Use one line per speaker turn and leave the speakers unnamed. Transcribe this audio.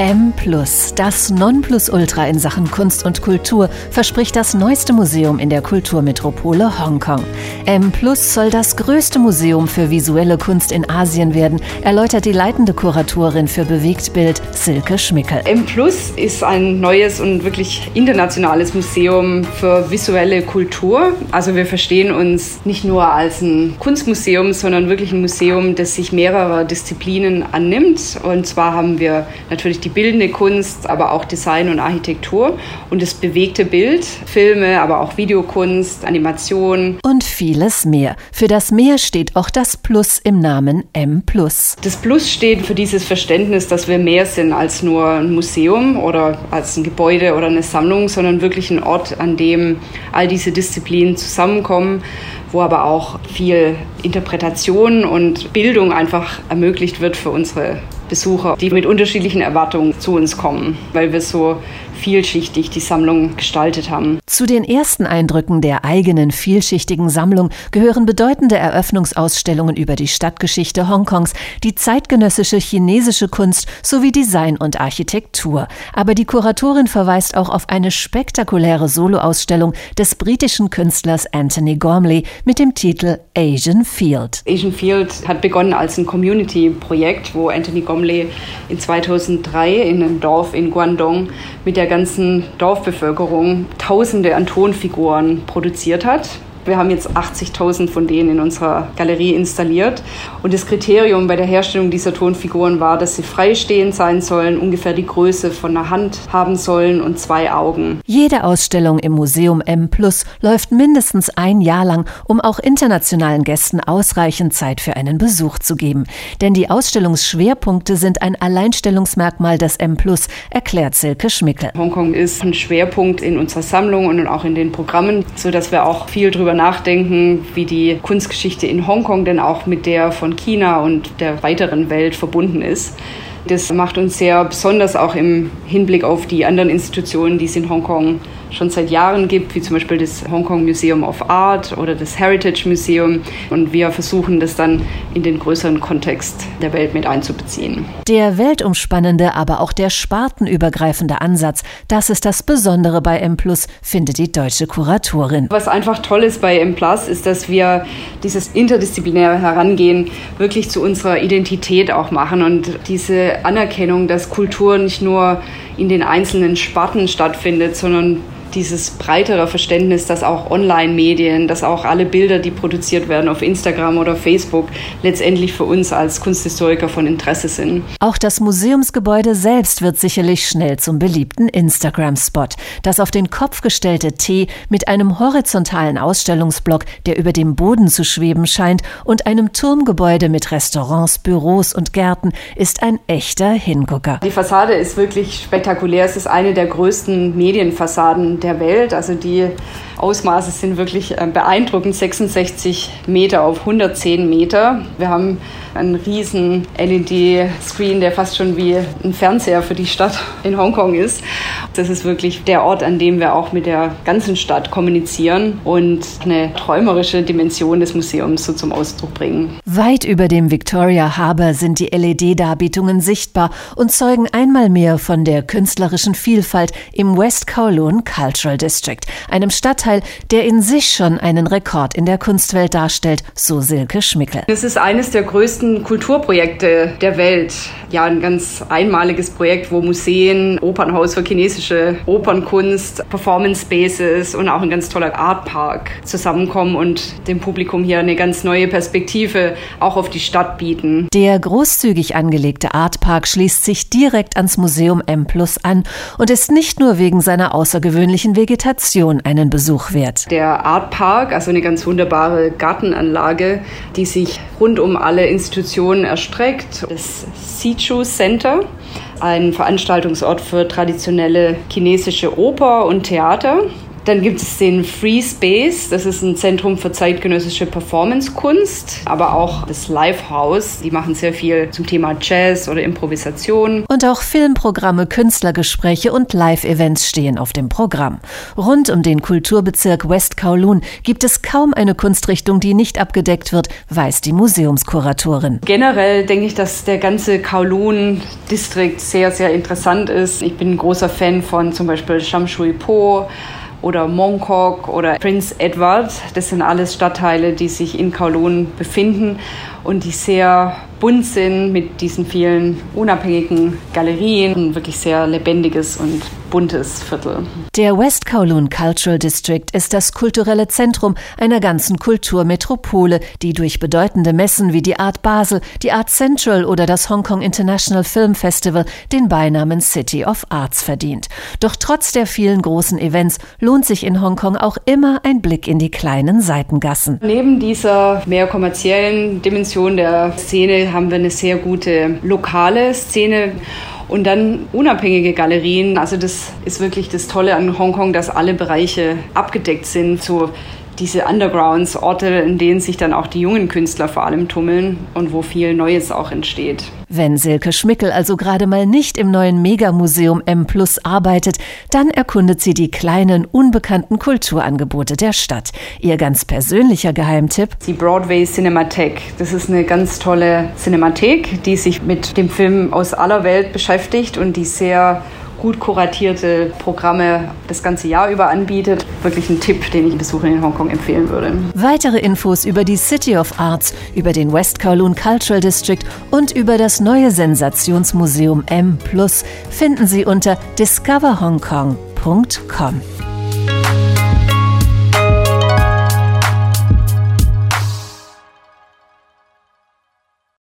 M, das Nonplusultra in Sachen Kunst und Kultur, verspricht das neueste Museum in der Kulturmetropole Hongkong. M soll das größte Museum für visuelle Kunst in Asien werden, erläutert die leitende Kuratorin für Bewegtbild Silke Schmickel.
M ist ein neues und wirklich internationales Museum für visuelle Kultur. Also wir verstehen uns nicht nur als ein Kunstmuseum, sondern wirklich ein Museum, das sich mehrerer Disziplinen annimmt. Und zwar haben wir natürlich die bildende Kunst, aber auch Design und Architektur und das bewegte Bild, Filme, aber auch Videokunst, Animation.
Und vieles mehr. Für das Mehr steht auch das Plus im Namen M.
Das Plus steht für dieses Verständnis, dass wir mehr sind als nur ein Museum oder als ein Gebäude oder eine Sammlung, sondern wirklich ein Ort, an dem all diese Disziplinen zusammenkommen wo aber auch viel Interpretation und Bildung einfach ermöglicht wird für unsere Besucher, die mit unterschiedlichen Erwartungen zu uns kommen, weil wir so vielschichtig die Sammlung gestaltet haben.
Zu den ersten Eindrücken der eigenen vielschichtigen Sammlung gehören bedeutende Eröffnungsausstellungen über die Stadtgeschichte Hongkongs, die zeitgenössische chinesische Kunst sowie Design und Architektur. Aber die Kuratorin verweist auch auf eine spektakuläre Soloausstellung des britischen Künstlers Anthony Gormley mit dem Titel Asian Field.
Asian Field hat begonnen als ein Community-Projekt, wo Anthony Gormley in 2003 in einem Dorf in Guangdong mit der ganzen Dorfbevölkerung Tausende an Tonfiguren produziert hat. Wir haben jetzt 80.000 von denen in unserer Galerie installiert. Und das Kriterium bei der Herstellung dieser Tonfiguren war, dass sie freistehend sein sollen, ungefähr die Größe von einer Hand haben sollen und zwei Augen.
Jede Ausstellung im Museum M Plus läuft mindestens ein Jahr lang, um auch internationalen Gästen ausreichend Zeit für einen Besuch zu geben. Denn die Ausstellungsschwerpunkte sind ein Alleinstellungsmerkmal des M Plus, erklärt Silke Schmickel.
Hongkong ist ein Schwerpunkt in unserer Sammlung und auch in den Programmen, sodass wir auch viel darüber darüber nachdenken, wie die Kunstgeschichte in Hongkong denn auch mit der von China und der weiteren Welt verbunden ist. Das macht uns sehr besonders auch im Hinblick auf die anderen Institutionen, die es in Hongkong schon seit Jahren gibt, wie zum Beispiel das Hong Kong Museum of Art oder das Heritage Museum. Und wir versuchen das dann in den größeren Kontext der Welt mit einzubeziehen.
Der weltumspannende, aber auch der spartenübergreifende Ansatz, das ist das Besondere bei M findet die deutsche Kuratorin.
Was einfach toll ist bei M ist, dass wir dieses interdisziplinäre Herangehen wirklich zu unserer Identität auch machen und diese Anerkennung, dass Kultur nicht nur in den einzelnen Sparten stattfindet, sondern dieses breitere Verständnis, dass auch Online-Medien, dass auch alle Bilder, die produziert werden auf Instagram oder Facebook, letztendlich für uns als Kunsthistoriker von Interesse sind.
Auch das Museumsgebäude selbst wird sicherlich schnell zum beliebten Instagram-Spot. Das auf den Kopf gestellte T mit einem horizontalen Ausstellungsblock, der über dem Boden zu schweben scheint, und einem Turmgebäude mit Restaurants, Büros und Gärten ist ein echter Hingucker.
Die Fassade ist wirklich spektakulär. Es ist eine der größten Medienfassaden der Welt. Also die Ausmaße sind wirklich äh, beeindruckend. 66 Meter auf 110 Meter. Wir haben einen riesen LED-Screen, der fast schon wie ein Fernseher für die Stadt in Hongkong ist. Das ist wirklich der Ort, an dem wir auch mit der ganzen Stadt kommunizieren und eine träumerische Dimension des Museums so zum Ausdruck bringen.
Weit über dem Victoria Harbour sind die LED-Darbietungen sichtbar und zeugen einmal mehr von der künstlerischen Vielfalt im West Kowloon Cultural District, einem Stadtteil der in sich schon einen Rekord in der Kunstwelt darstellt, so Silke Schmickel.
Es ist eines der größten Kulturprojekte der Welt. Ja, ein ganz einmaliges Projekt, wo Museen, Opernhaus für chinesische Opernkunst, Performance Spaces und auch ein ganz toller Artpark zusammenkommen und dem Publikum hier eine ganz neue Perspektive auch auf die Stadt bieten.
Der großzügig angelegte Artpark schließt sich direkt ans Museum M Plus an und ist nicht nur wegen seiner außergewöhnlichen Vegetation einen Besuch Besuch wert.
Der Art Park, also eine ganz wunderbare Gartenanlage, die sich rund um alle Institutionen erstreckt. Das Sichu Center, ein Veranstaltungsort für traditionelle chinesische Oper und Theater. Dann gibt es den Free Space, das ist ein Zentrum für zeitgenössische Performancekunst, aber auch das Live House, die machen sehr viel zum Thema Jazz oder Improvisation.
Und auch Filmprogramme, Künstlergespräche und Live-Events stehen auf dem Programm. Rund um den Kulturbezirk West Kowloon gibt es kaum eine Kunstrichtung, die nicht abgedeckt wird, weiß die Museumskuratorin.
Generell denke ich, dass der ganze Kowloon-Distrikt sehr, sehr interessant ist. Ich bin ein großer Fan von zum Beispiel Shamshui Po oder Mongkok oder Prince Edward. Das sind alles Stadtteile, die sich in Kowloon befinden und die sehr bunt sind mit diesen vielen unabhängigen Galerien. Ein wirklich sehr lebendiges und buntes Viertel.
Der West Kowloon Cultural District ist das kulturelle Zentrum einer ganzen Kulturmetropole, die durch bedeutende Messen wie die Art Basel, die Art Central oder das Hong Kong International Film Festival den Beinamen City of Arts verdient. Doch trotz der vielen großen Events lohnt sich in Hongkong auch immer ein Blick in die kleinen Seitengassen.
Neben dieser mehr kommerziellen Dimension der Szene haben wir eine sehr gute lokale Szene und dann unabhängige Galerien. Also das ist wirklich das Tolle an Hongkong, dass alle Bereiche abgedeckt sind. So diese Undergrounds, Orte, in denen sich dann auch die jungen Künstler vor allem tummeln und wo viel Neues auch entsteht.
Wenn Silke Schmickel also gerade mal nicht im neuen Megamuseum M Plus arbeitet, dann erkundet sie die kleinen, unbekannten Kulturangebote der Stadt. Ihr ganz persönlicher Geheimtipp?
Die Broadway Cinemathek. Das ist eine ganz tolle Cinemathek, die sich mit dem Film aus aller Welt beschäftigt und die sehr gut kuratierte Programme das ganze Jahr über anbietet. Wirklich ein Tipp, den ich Besuchern in Hongkong empfehlen würde.
Weitere Infos über die City of Arts, über den West Kowloon Cultural District und über das neue Sensationsmuseum M Plus finden Sie unter discoverhongkong.com.